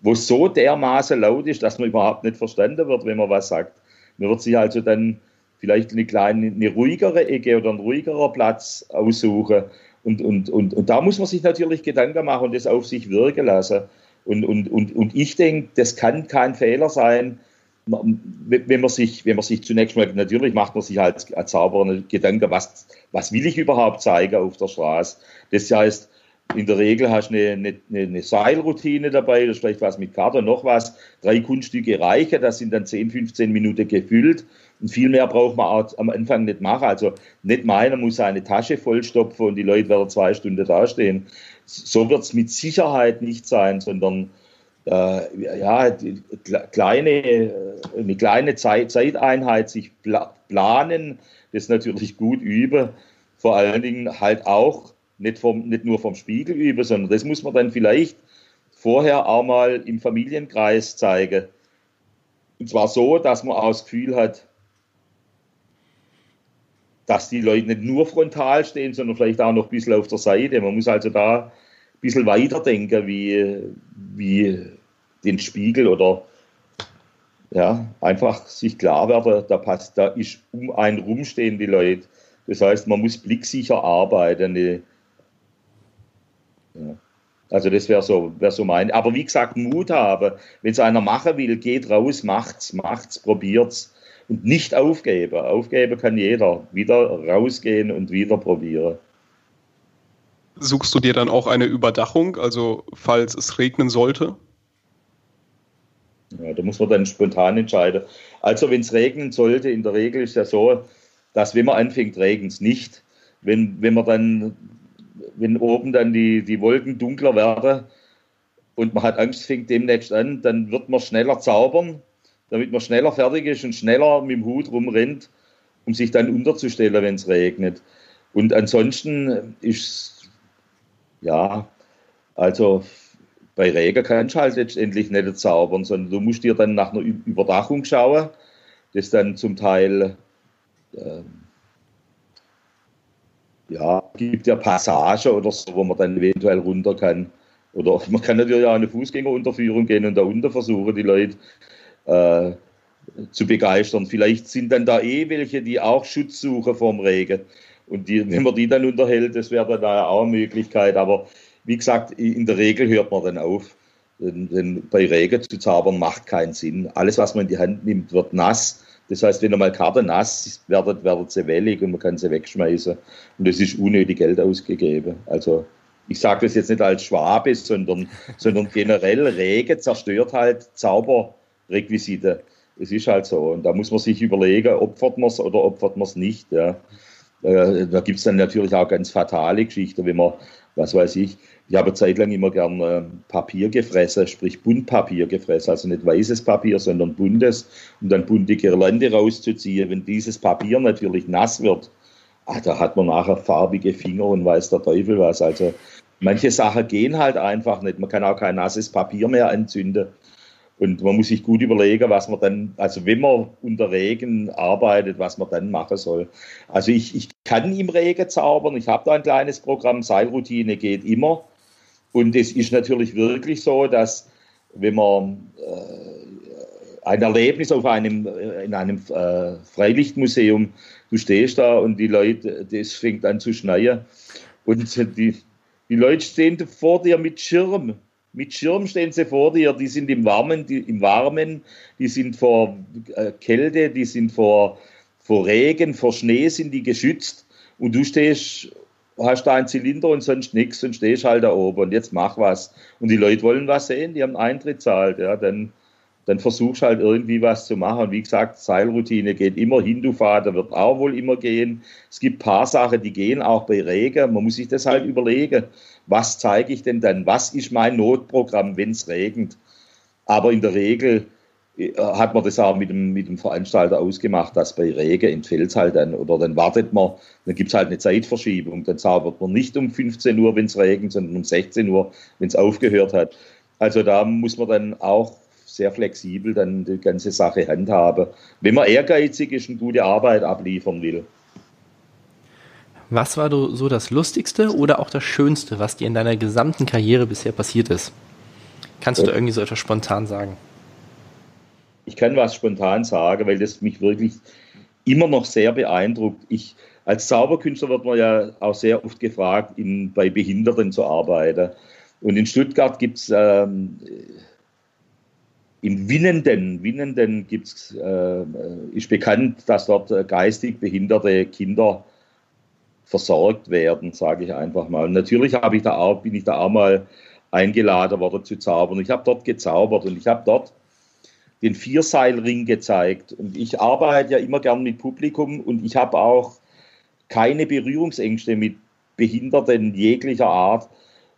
[SPEAKER 3] wo es so dermaßen laut ist, dass man überhaupt nicht verstanden wird, wenn man was sagt. Man wird sich also dann vielleicht eine kleine, eine ruhigere Ecke oder ein ruhigerer Platz aussuchen, und, und, und, und da muss man sich natürlich Gedanken machen und das auf sich wirken lassen. Und, und, und, und ich denke, das kann kein Fehler sein, wenn man sich, wenn man sich zunächst mal, natürlich macht man sich als, als Zauberer Gedanken, was, was will ich überhaupt zeigen auf der Straße? Das heißt, in der Regel hast du eine, eine, eine Seilroutine dabei, das ist vielleicht was mit Karte, noch was, drei Kunststücke reichen, das sind dann 10, 15 Minuten gefüllt und viel mehr braucht man auch am Anfang nicht machen. Also nicht meiner muss seine Tasche vollstopfen und die Leute werden zwei Stunden dastehen. So wird es mit Sicherheit nicht sein, sondern äh, ja, die, kleine, äh, eine kleine Zeit, Zeiteinheit sich planen, das natürlich gut üben, vor allen Dingen halt auch nicht, vom, nicht nur vom Spiegel üben, sondern das muss man dann vielleicht vorher auch mal im Familienkreis zeigen. Und zwar so, dass man auch das Gefühl hat, dass die Leute nicht nur frontal stehen, sondern vielleicht auch noch ein bisschen auf der Seite. Man muss also da ein bisschen weiterdenken, wie, wie den Spiegel oder ja, einfach sich klar werden, da, passt, da ist um einen rumstehen die Leute. Das heißt, man muss blicksicher arbeiten. Ja. Also das wäre so, wär so mein. Aber wie gesagt, Mut haben. Wenn es einer machen will, geht raus, macht's, macht's, probiert's und nicht aufgeben. Aufgeben kann jeder. Wieder rausgehen und wieder probieren.
[SPEAKER 1] Suchst du dir dann auch eine Überdachung, also falls es regnen sollte?
[SPEAKER 3] Ja, da muss man dann spontan entscheiden. Also wenn es regnen sollte, in der Regel ist ja so, dass wenn man anfängt, regnet es nicht. Wenn, wenn man dann, wenn oben dann die, die Wolken dunkler werden und man hat Angst, fängt demnächst an, dann wird man schneller zaubern damit man schneller fertig ist und schneller mit dem Hut rumrennt, um sich dann unterzustellen, wenn es regnet. Und ansonsten ist, ja, also bei Regen kannst du halt letztendlich nicht zaubern, sondern du musst dir dann nach einer Überdachung schauen, das dann zum Teil, äh, ja, gibt ja Passagen oder so, wo man dann eventuell runter kann. Oder man kann natürlich auch eine Fußgängerunterführung gehen und da unten versuchen, die Leute äh, zu begeistern. Vielleicht sind dann da eh welche, die auch Schutz suchen vom Regen. Und die, wenn man die dann unterhält, das wäre dann auch eine Möglichkeit. Aber wie gesagt, in der Regel hört man dann auf. Denn, denn bei Regen zu zaubern macht keinen Sinn. Alles, was man in die Hand nimmt, wird nass. Das heißt, wenn einmal Karte nass ist, werden, sie wellig und man kann sie wegschmeißen. Und es ist unnötig Geld ausgegeben. Also ich sage das jetzt nicht als Schwabe, sondern, sondern generell Regen zerstört halt Zauber. Requisite. Es ist halt so. Und da muss man sich überlegen, opfert man es oder opfert man es nicht. Ja. Äh, da gibt es dann natürlich auch ganz fatale Geschichten, wenn man, was weiß ich, ich habe zeitlang immer gern äh, Papier gefressen, sprich Buntpapier gefressen, also nicht weißes Papier, sondern buntes, um dann bunte Girlande rauszuziehen. Wenn dieses Papier natürlich nass wird, ach, da hat man nachher farbige Finger und weiß der Teufel was. Also manche Sachen gehen halt einfach nicht. Man kann auch kein nasses Papier mehr anzünden. Und man muss sich gut überlegen, was man dann, also wenn man unter Regen arbeitet, was man dann machen soll. Also ich, ich kann im Regen zaubern, ich habe da ein kleines Programm, Seilroutine geht immer. Und es ist natürlich wirklich so, dass wenn man äh, ein Erlebnis auf einem, äh, in einem äh, Freilichtmuseum, du stehst da und die Leute, das fängt an zu schneien. Und die, die Leute stehen vor dir mit Schirm. Mit Schirm stehen sie vor dir, die sind im Warmen, die, im Warmen, die sind vor äh, Kälte, die sind vor, vor Regen, vor Schnee sind die geschützt. Und du stehst, hast da einen Zylinder und sonst nichts und stehst halt da oben und jetzt mach was. Und die Leute wollen was sehen, die haben Eintritt zahlt, ja, dann, dann versuchst halt irgendwie was zu machen. Wie gesagt, Seilroutine geht immer, Hindu-Vater wird auch wohl immer gehen. Es gibt paar Sachen, die gehen auch bei Regen. Man muss sich das halt überlegen was zeige ich denn dann? Was ist mein Notprogramm, wenn es regnet? Aber in der Regel hat man das auch mit dem, mit dem Veranstalter ausgemacht, dass bei Regen entfällt es halt dann oder dann wartet man, dann gibt es halt eine Zeitverschiebung. Dann zaubert man nicht um 15 Uhr, wenn es regnet, sondern um 16 Uhr, wenn es aufgehört hat. Also da muss man dann auch sehr flexibel dann die ganze Sache handhaben, wenn man ehrgeizig ist und gute Arbeit abliefern will.
[SPEAKER 2] Was war so das Lustigste oder auch das Schönste, was dir in deiner gesamten Karriere bisher passiert ist? Kannst du da irgendwie so etwas spontan sagen?
[SPEAKER 3] Ich kann was spontan sagen, weil das mich wirklich immer noch sehr beeindruckt. Ich, als Zauberkünstler wird man ja auch sehr oft gefragt, in, bei Behinderten zu arbeiten. Und in Stuttgart gibt es ähm, im Winnenden, Winnenden gibt's, äh, ist bekannt, dass dort geistig behinderte Kinder versorgt werden, sage ich einfach mal. Und natürlich ich auch, bin ich da auch mal eingeladen worden zu zaubern. Ich habe dort gezaubert und ich habe dort den Vierseilring gezeigt. Und ich arbeite ja immer gern mit Publikum und ich habe auch keine Berührungsängste mit Behinderten jeglicher Art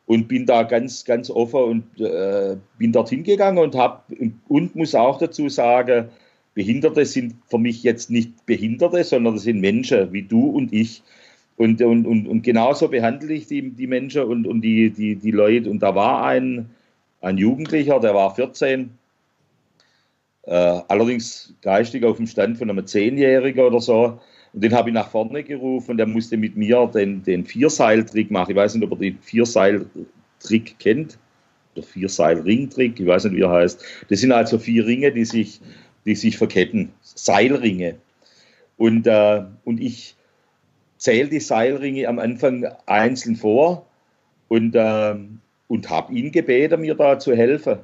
[SPEAKER 3] und bin da ganz, ganz offen und äh, bin dorthin gegangen und habe und muss auch dazu sagen, Behinderte sind für mich jetzt nicht Behinderte, sondern das sind Menschen wie du und ich. Und, und, und, und genauso behandle ich die, die Menschen und, und die, die, die Leute. Und da war ein, ein Jugendlicher, der war 14, äh, allerdings geistig auf dem Stand von einem Zehnjährigen oder so. Und den habe ich nach vorne gerufen und der musste mit mir den, den Vierseiltrick machen. Ich weiß nicht, ob er den Vierseiltrick kennt. Der Vierseilringtrick, ich weiß nicht, wie er heißt. Das sind also vier Ringe, die sich, die sich verketten. Seilringe. Und, äh, und ich zähle die Seilringe am Anfang einzeln vor und, äh, und habe ihn gebeten, mir da zu helfen,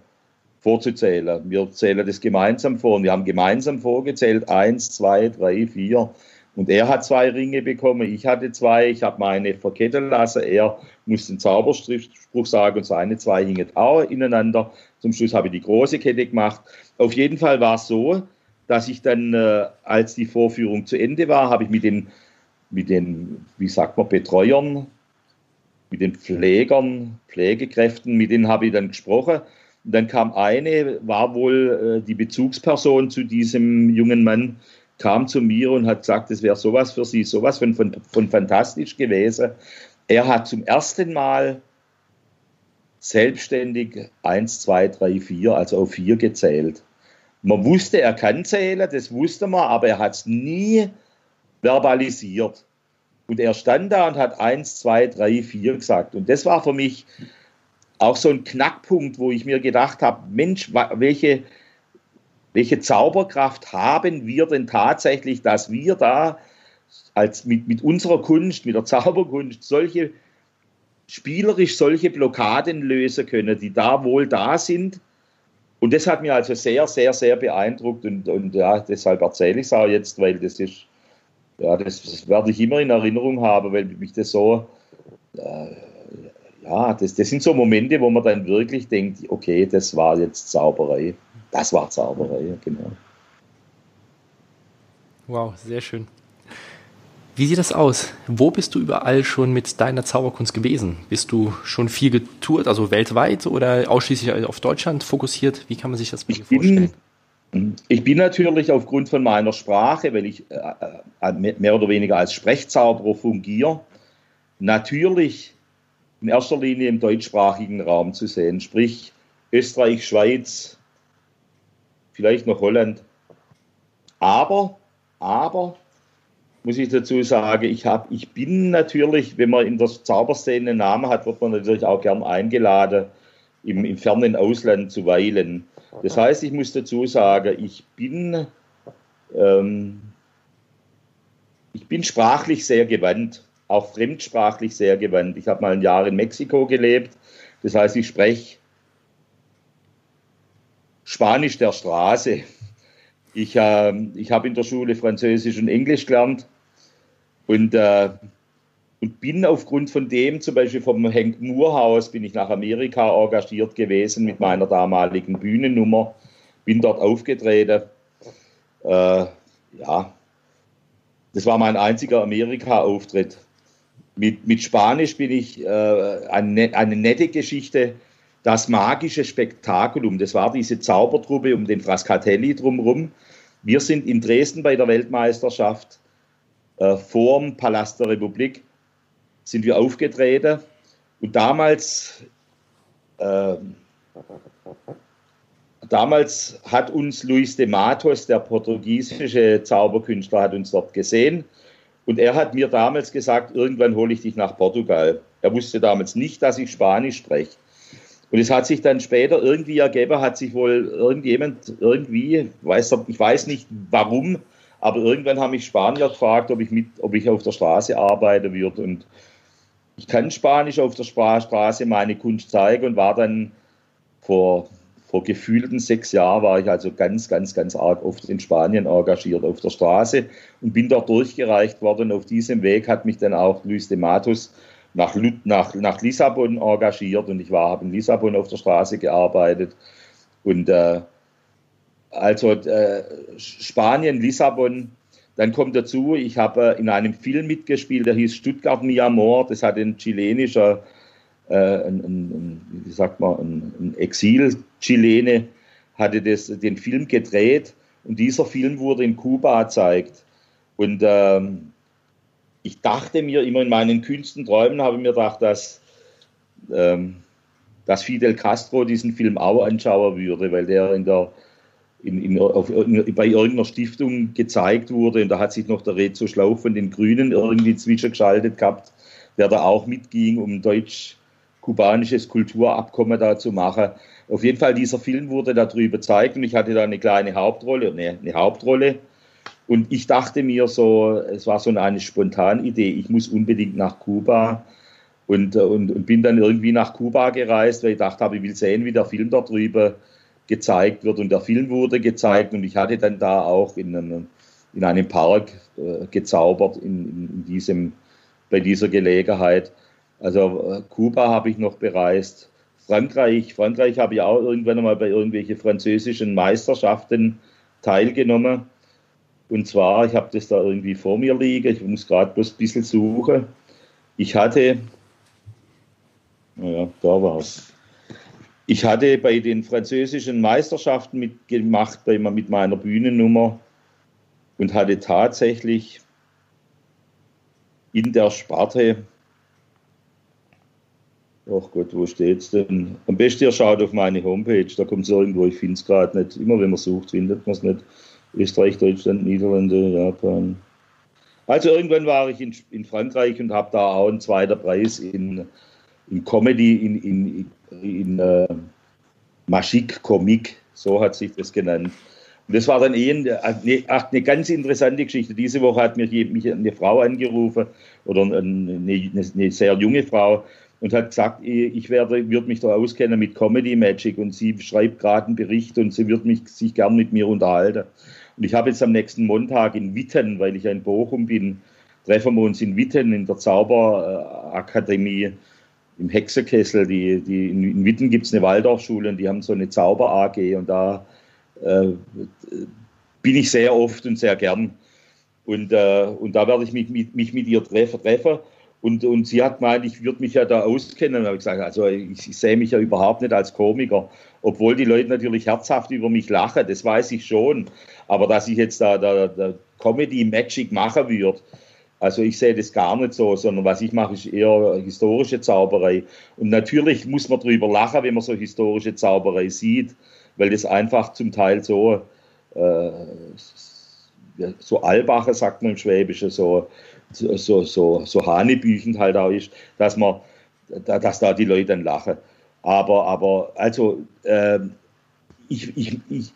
[SPEAKER 3] vorzuzählen. Wir zählen das gemeinsam vor und wir haben gemeinsam vorgezählt, eins, zwei, drei, vier. Und er hat zwei Ringe bekommen, ich hatte zwei, ich habe meine verketten lassen, er musste den Zauberspruch sagen und seine zwei hingen auch ineinander. Zum Schluss habe ich die große Kette gemacht. Auf jeden Fall war es so, dass ich dann, äh, als die Vorführung zu Ende war, habe ich mit den mit den, wie sagt man, Betreuern, mit den Pflegern, Pflegekräften, mit denen habe ich dann gesprochen. Und dann kam eine, war wohl äh, die Bezugsperson zu diesem jungen Mann, kam zu mir und hat gesagt, es wäre sowas für sie, sowas von, von, von fantastisch gewesen. Er hat zum ersten Mal selbstständig 1, 2, 3, 4, also auf 4 gezählt. Man wusste, er kann zählen, das wusste man, aber er hat es nie verbalisiert. Und er stand da und hat eins, zwei, drei, vier gesagt. Und das war für mich auch so ein Knackpunkt, wo ich mir gedacht habe, Mensch, welche, welche Zauberkraft haben wir denn tatsächlich, dass wir da als mit, mit unserer Kunst, mit der Zauberkunst, solche spielerisch solche Blockaden lösen können, die da wohl da sind. Und das hat mir also sehr, sehr, sehr beeindruckt und, und ja, deshalb erzähle ich es auch jetzt, weil das ist ja, das, das, werde ich immer in Erinnerung haben, weil mich das so, äh, ja, das, das sind so Momente, wo man dann wirklich denkt, okay, das war jetzt Zauberei. Das war Zauberei, genau.
[SPEAKER 2] Wow, sehr schön. Wie sieht das aus? Wo bist du überall schon mit deiner Zauberkunst gewesen? Bist du schon viel getourt, also weltweit oder ausschließlich auf Deutschland fokussiert? Wie kann man sich das dir vorstellen?
[SPEAKER 3] Ich bin natürlich aufgrund von meiner Sprache, weil ich äh, äh, mehr oder weniger als Sprechzauberer fungiere, natürlich in erster Linie im deutschsprachigen Raum zu sehen, sprich Österreich, Schweiz, vielleicht noch Holland. Aber, aber muss ich dazu sagen, ich, hab, ich bin natürlich, wenn man in der Zauberszene einen Namen hat, wird man natürlich auch gern eingeladen, im, im fernen Ausland zu weilen. Das heißt, ich muss dazu sagen, ich bin, ähm, ich bin sprachlich sehr gewandt, auch fremdsprachlich sehr gewandt. Ich habe mal ein Jahr in Mexiko gelebt, das heißt, ich spreche Spanisch der Straße. Ich, äh, ich habe in der Schule Französisch und Englisch gelernt und, äh, und bin aufgrund von dem, zum Beispiel vom Henk Moore bin ich nach Amerika engagiert gewesen mit meiner damaligen Bühnennummer, bin dort aufgetreten. Äh, ja, das war mein einziger Amerika-Auftritt. Mit, mit Spanisch bin ich äh, eine, eine nette Geschichte. Das magische Spektakulum, das war diese Zaubertruppe um den Frascatelli drumherum. Wir sind in Dresden bei der Weltmeisterschaft äh, vorm Palast der Republik sind wir aufgetreten. Und damals, äh, damals hat uns Luis de Matos, der portugiesische Zauberkünstler, hat uns dort gesehen. Und er hat mir damals gesagt, irgendwann hole ich dich nach Portugal. Er wusste damals nicht, dass ich Spanisch spreche. Und es hat sich dann später irgendwie ergeben, hat sich wohl irgendjemand irgendwie, weiß, ich weiß nicht warum, aber irgendwann haben mich Spanier gefragt, ob ich, mit, ob ich auf der Straße arbeiten würde. Und ich kann Spanisch auf der Straße meine Kunst zeigen und war dann vor, vor gefühlten sechs Jahren, war ich also ganz, ganz, ganz arg oft in Spanien engagiert auf der Straße und bin dort durchgereicht worden. Auf diesem Weg hat mich dann auch Luis de Matus nach, nach, nach Lissabon engagiert und ich habe in Lissabon auf der Straße gearbeitet. Und äh, also äh, Spanien, Lissabon. Dann kommt dazu, ich habe äh, in einem Film mitgespielt, der hieß Stuttgart Mi Amor. Das hat ein chilenischer, äh, ein, ein, wie sagt man, ein, ein Exil-Chilene, hatte das, den Film gedreht. Und dieser Film wurde in Kuba gezeigt. Und ähm, ich dachte mir immer in meinen kühnsten Träumen, habe mir gedacht, dass, ähm, dass Fidel Castro diesen Film auch anschauen würde, weil der in der in, in, auf, in, bei irgendeiner Stiftung gezeigt wurde. Und da hat sich noch der Rezo Schlauch von den Grünen irgendwie zwischengeschaltet gehabt, der da auch mitging, um deutsch-kubanisches Kulturabkommen da zu machen. Auf jeden Fall, dieser Film wurde darüber gezeigt und ich hatte da eine kleine Hauptrolle, eine, eine Hauptrolle. Und ich dachte mir so, es war so eine spontane Idee, ich muss unbedingt nach Kuba. Und, und, und bin dann irgendwie nach Kuba gereist, weil ich dachte habe, ich will sehen, wie der Film darüber gezeigt wird. Und der Film wurde gezeigt und ich hatte dann da auch in einem, in einem Park äh, gezaubert in, in, diesem, bei dieser Gelegenheit. Also äh, Kuba habe ich noch bereist. Frankreich, Frankreich habe ich auch irgendwann einmal bei irgendwelchen französischen Meisterschaften teilgenommen. Und zwar, ich habe das da irgendwie vor mir liegen, ich muss gerade bloß ein bisschen suchen. Ich hatte, naja, da war es. Ich hatte bei den französischen Meisterschaften mitgemacht bei, mit meiner Bühnennummer und hatte tatsächlich in der Sparte, ach Gott, wo steht's denn? Am besten ihr schaut auf meine Homepage, da kommt es irgendwo, ich finde es gerade nicht. Immer wenn man sucht, findet man es nicht. Österreich, Deutschland, Niederlande, Japan. Also irgendwann war ich in, in Frankreich und habe da auch einen zweiten Preis in, in Comedy, in, in, in äh, Maschik Comic, so hat sich das genannt. Und das war dann eh eine, eine, ganz interessante Geschichte. Diese Woche hat mich, mich eine Frau angerufen oder eine, eine, sehr junge Frau und hat gesagt, ich werde, würde mich da auskennen mit Comedy Magic und sie schreibt gerade einen Bericht und sie wird mich sich gern mit mir unterhalten. Und ich habe jetzt am nächsten Montag in Witten, weil ich ja in Bochum bin, treffen wir uns in Witten in der Zauberakademie im Hexerkessel, die, die, in Witten gibt es eine Waldorfschule und die haben so eine Zauber-AG und da äh, bin ich sehr oft und sehr gern. Und, äh, und da werde ich mich, mich, mich mit ihr treffen. treffen. Und, und sie hat gemeint, ich würde mich ja da auskennen. Und habe gesagt, also ich, ich, sehe mich ja überhaupt nicht als Komiker, obwohl die Leute natürlich herzhaft über mich lachen, das weiß ich schon. Aber dass ich jetzt da, da, da Comedy Magic machen würde, also ich sehe das gar nicht so, sondern was ich mache, ist eher historische Zauberei. Und natürlich muss man darüber lachen, wenn man so historische Zauberei sieht, weil das einfach zum Teil so äh, so Albache, sagt man im Schwäbischen, so, so, so, so Hanebüchen halt auch ist, dass man, dass da die Leute dann lachen. Aber, aber also, äh, ich, ich, ich,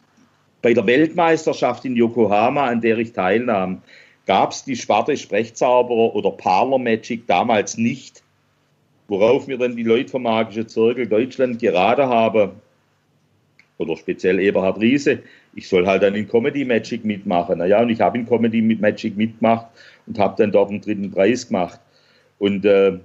[SPEAKER 3] bei der Weltmeisterschaft in Yokohama, an der ich teilnahm, gab es die Sparte Sprechzauberer oder Parlor Magic damals nicht, worauf mir dann die Leute vom Magischen Zirkel Deutschland gerade haben, oder speziell Eberhard Riese, ich soll halt dann in Comedy Magic mitmachen. Naja, und ich habe in Comedy Magic mitgemacht und habe dann dort einen dritten Preis gemacht. Und äh,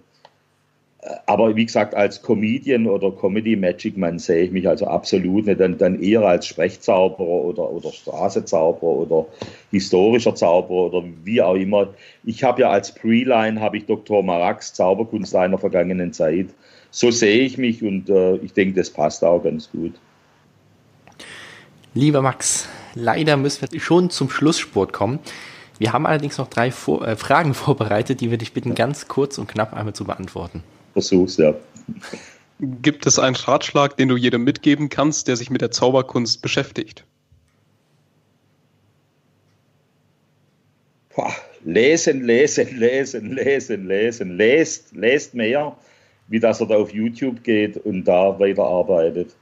[SPEAKER 3] aber wie gesagt, als Comedian oder Comedy Magic Man sehe ich mich also absolut nicht, dann, dann eher als Sprechzauberer oder, oder Straßezauberer oder historischer Zauberer oder wie auch immer. Ich habe ja als Preline habe ich Dr. Marax Zauberkunst einer vergangenen Zeit. So sehe ich mich und äh, ich denke, das passt auch ganz gut.
[SPEAKER 2] Lieber Max, leider müssen wir schon zum Schlusssport kommen. Wir haben allerdings noch drei Vor äh, Fragen vorbereitet, die wir dich bitten, ganz kurz und knapp einmal zu beantworten.
[SPEAKER 3] Versuch's, ja.
[SPEAKER 1] Gibt es einen Ratschlag, den du jedem mitgeben kannst, der sich mit der Zauberkunst beschäftigt?
[SPEAKER 3] Boah, lesen, lesen, lesen, lesen, lesen. Lest, lest mehr, wie dass er da auf YouTube geht und da weiterarbeitet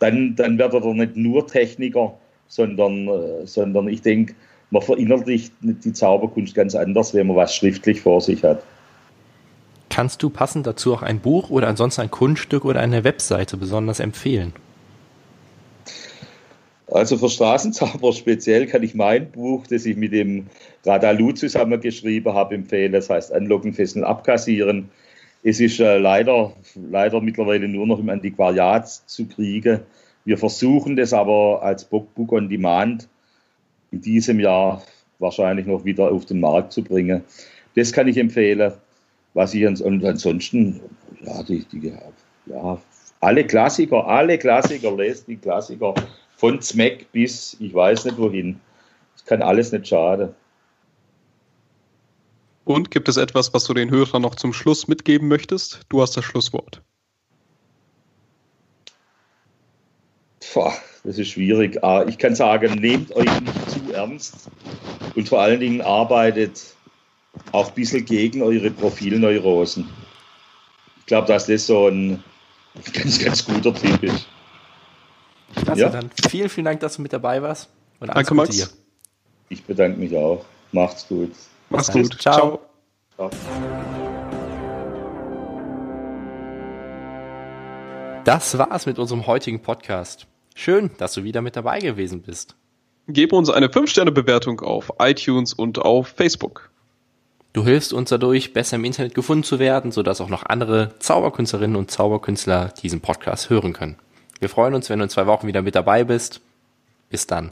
[SPEAKER 3] dann, dann wird er nicht nur Techniker, sondern, äh, sondern ich denke, man verinnerlicht die Zauberkunst ganz anders, wenn man was schriftlich vor sich hat.
[SPEAKER 2] Kannst du passend dazu auch ein Buch oder ansonsten ein Kunststück oder eine Webseite besonders empfehlen?
[SPEAKER 3] Also für Straßenzauber speziell kann ich mein Buch, das ich mit dem Radalu zusammengeschrieben habe, empfehlen. Das heißt Anlocken, Fesseln, Abkassieren. Es ist äh, leider, leider mittlerweile nur noch im Antiquariat zu kriegen. Wir versuchen das aber als Book on Demand in diesem Jahr wahrscheinlich noch wieder auf den Markt zu bringen. Das kann ich empfehlen. Was ich und ansonsten, ja, die, die, ja, alle Klassiker, alle Klassiker, lest die Klassiker von Zweck bis ich weiß nicht wohin. Das kann alles nicht schaden.
[SPEAKER 1] Und gibt es etwas, was du den Hörern noch zum Schluss mitgeben möchtest? Du hast das Schlusswort.
[SPEAKER 3] Boah, das ist schwierig. Ah, ich kann sagen, nehmt euch nicht zu ernst und vor allen Dingen arbeitet auch ein bisschen gegen eure Profilneurosen. Ich glaube, dass das so ein ganz, ganz guter Tipp ist.
[SPEAKER 2] Klasse, ja? dann vielen, vielen Dank, dass du mit dabei warst.
[SPEAKER 1] Und alles Danke, Max. Dir.
[SPEAKER 3] Ich bedanke mich auch. Macht's gut.
[SPEAKER 1] Mach's gut. Ciao. Ciao.
[SPEAKER 2] Das war's mit unserem heutigen Podcast. Schön, dass du wieder mit dabei gewesen bist.
[SPEAKER 1] Gebe uns eine 5-Sterne-Bewertung auf iTunes und auf Facebook.
[SPEAKER 2] Du hilfst uns dadurch, besser im Internet gefunden zu werden, sodass auch noch andere Zauberkünstlerinnen und Zauberkünstler diesen Podcast hören können. Wir freuen uns, wenn du in zwei Wochen wieder mit dabei bist. Bis dann.